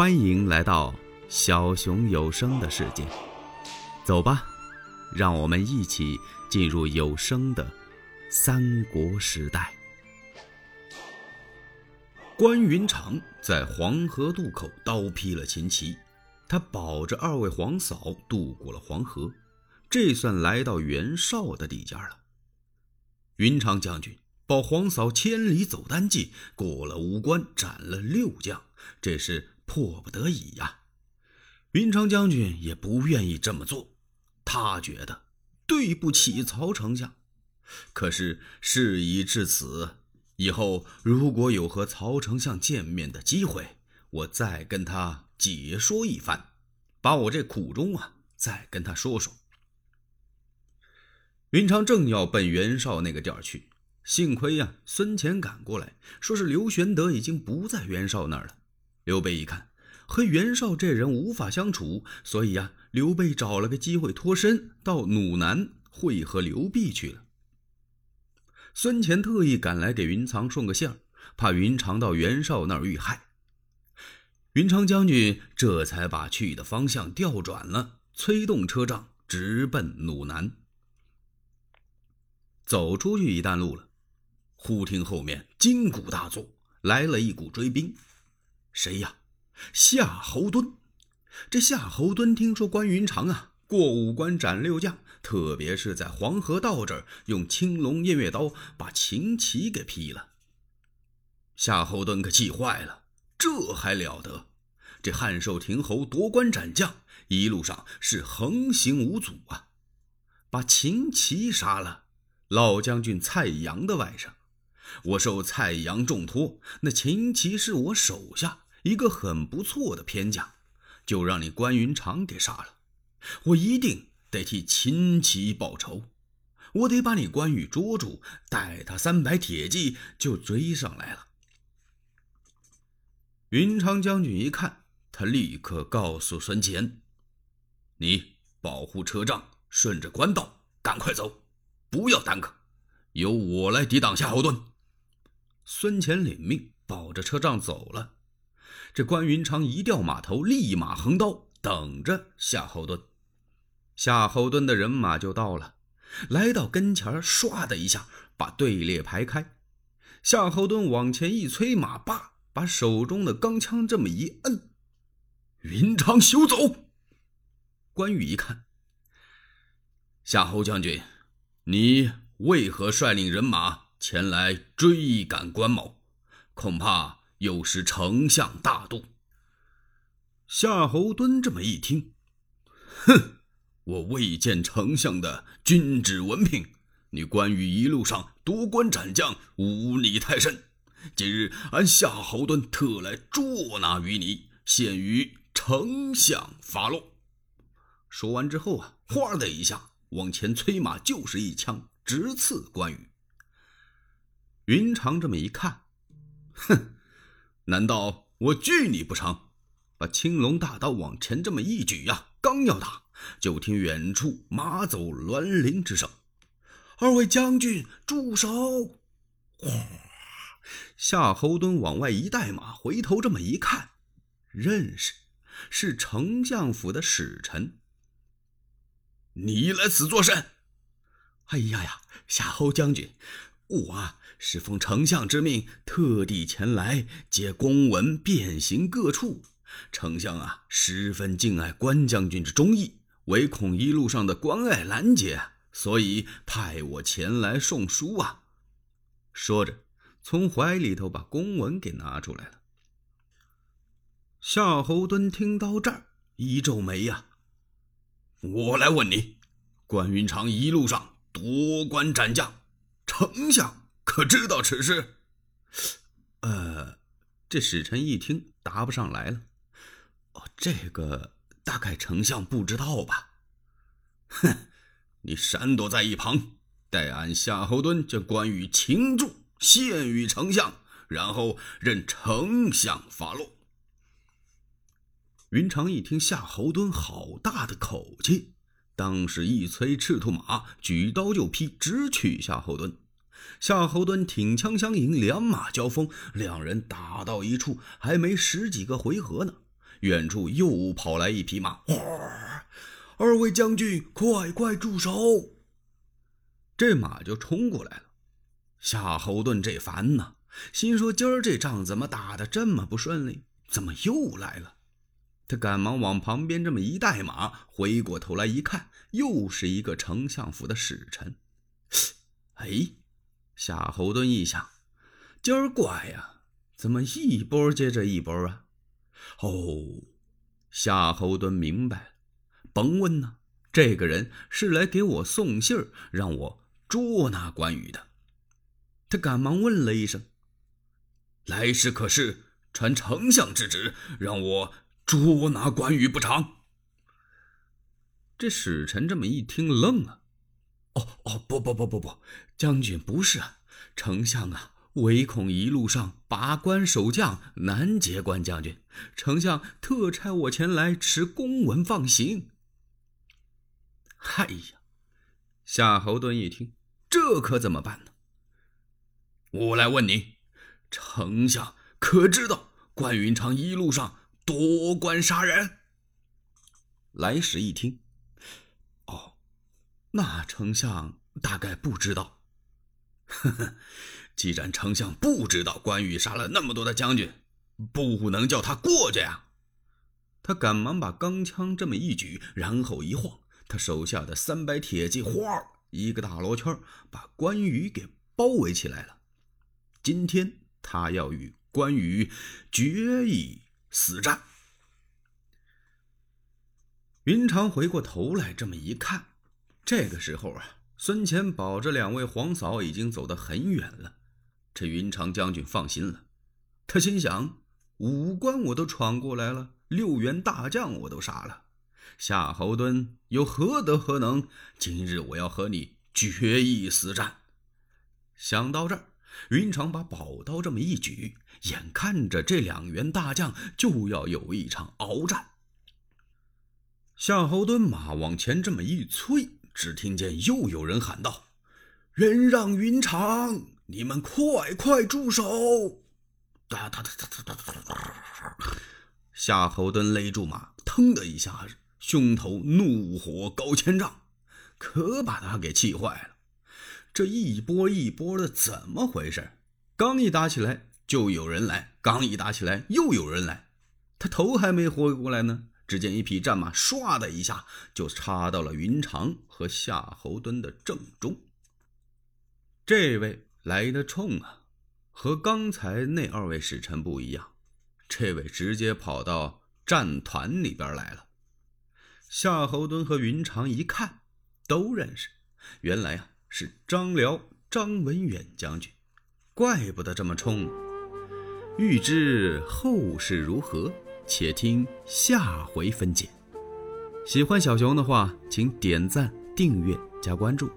欢迎来到小熊有声的世界，走吧，让我们一起进入有声的三国时代。关云长在黄河渡口刀劈了秦琪，他保着二位皇嫂渡过了黄河，这算来到袁绍的地界了。云长将军保皇嫂千里走单骑，过了五关斩了六将，这是。迫不得已呀，云长将军也不愿意这么做，他觉得对不起曹丞相。可是事已至此，以后如果有和曹丞相见面的机会，我再跟他解说一番，把我这苦衷啊再跟他说说。云长正要奔袁绍那个地儿去，幸亏呀，孙乾赶过来，说是刘玄德已经不在袁绍那儿了。刘备一看，和袁绍这人无法相处，所以呀，刘备找了个机会脱身，到鲁南会合刘辟去了。孙乾特意赶来给云长送个信儿，怕云长到袁绍那儿遇害。云长将军这才把去的方向调转了，催动车仗直奔鲁南。走出去一段路了，忽听后面金鼓大作，来了一股追兵。谁呀？夏侯惇。这夏侯惇听说关云长啊过五关斩六将，特别是在黄河道这儿用青龙偃月刀把秦琪给劈了。夏侯惇可气坏了，这还了得？这汉寿亭侯夺关斩将，一路上是横行无阻啊！把秦琪杀了，老将军蔡阳的外甥。我受蔡阳重托，那秦琪是我手下一个很不错的偏将，就让你关云长给杀了。我一定得替秦琪报仇，我得把你关羽捉住，带他三百铁骑就追上来了。云长将军一看，他立刻告诉孙乾：“你保护车仗，顺着官道赶快走，不要耽搁，由我来抵挡夏侯惇。”孙乾领命，保着车仗走了。这关云长一掉马头，立马横刀等着夏侯惇。夏侯惇的人马就到了，来到跟前唰的一下把队列排开。夏侯惇往前一催马，叭，把手中的钢枪这么一摁，云长休走。关羽一看，夏侯将军，你为何率领人马？前来追赶关某，恐怕又是丞相大度。夏侯惇这么一听，哼，我未见丞相的君旨文凭。你关羽一路上夺关斩将，忤逆太甚。今日俺夏侯惇特来捉拿于你，献于丞相发落。说完之后啊，哗的一下往前催马，就是一枪直刺关羽。云长这么一看，哼，难道我惧你不成？把青龙大刀往前这么一举呀，刚要打，就听远处马走銮铃之声。二位将军住手！哗！夏侯惇往外一带马，回头这么一看，认识是丞相府的使臣。你来此作甚？哎呀呀，夏侯将军，我啊。是奉丞相之命，特地前来接公文，遍行各处。丞相啊，十分敬爱关将军之忠义，唯恐一路上的关隘拦截，所以派我前来送书啊。说着，从怀里头把公文给拿出来了。夏侯惇听到这儿，一皱眉呀：“我来问你，关云长一路上夺关斩将，丞相？”可知道此事？呃，这使臣一听答不上来了。哦，这个大概丞相不知道吧？哼，你闪躲在一旁，待俺夏侯惇将关羽擒住，献与丞相，然后任丞相发落。云长一听夏侯惇好大的口气，当时一催赤兔马，举刀就劈，直取夏侯惇。夏侯惇挺枪相迎，两马交锋，两人打到一处，还没十几个回合呢。远处又跑来一匹马。二位将军，快快住手！这马就冲过来了。夏侯惇这烦呐，心说今儿这仗怎么打的这么不顺利？怎么又来了？他赶忙往旁边这么一带马，回过头来一看，又是一个丞相府的使臣。哎，夏侯惇一想，今儿怪呀，怎么一波接着一波啊？哦，夏侯惇明白了。甭问呐，这个人是来给我送信儿，让我捉拿关羽的。他赶忙问了一声：“来时可是传丞相之旨，让我捉拿关羽不成？”这使臣这么一听，愣了：“哦哦，不不不不不，将军不是啊，丞相啊。”唯恐一路上拔关守将难截关将军，丞相特差我前来持公文放行。哎呀，夏侯惇一听，这可怎么办呢？我来问你，丞相可知道关云长一路上夺关杀人？来使一听，那丞相大概不知道。呵呵，既然丞相不知道关羽杀了那么多的将军，不能叫他过去呀。他赶忙把钢枪这么一举，然后一晃。他手下的三百铁骑，哗，一个大罗圈，把关羽给包围起来了。今天他要与关羽决一死战。云长回过头来，这么一看，这个时候啊，孙乾保着两位皇嫂已经走得很远了。这云长将军放心了，他心想：五关我都闯过来了，六员大将我都杀了。夏侯惇又何德何能？今日我要和你决一死战。想到这儿，云长把宝刀这么一举，眼看着这两员大将就要有一场鏖战。夏侯惇马往前这么一催，只听见又有人喊道：“人让云长，你们快快住手！”哒哒哒哒哒哒哒哒！夏侯惇勒住马，腾的一下，胸头怒火高千丈，可把他给气坏了。这一波一波的，怎么回事？刚一打起来就有人来，刚一打起来又有人来，他头还没回过来呢，只见一匹战马唰的一下就插到了云长和夏侯惇的正中。这位来的冲啊，和刚才那二位使臣不一样，这位直接跑到战团里边来了。夏侯惇和云长一看，都认识，原来啊是张辽张文远将军，怪不得这么冲。欲知后事如何，且听下回分解。喜欢小熊的话，请点赞、订阅、加关注。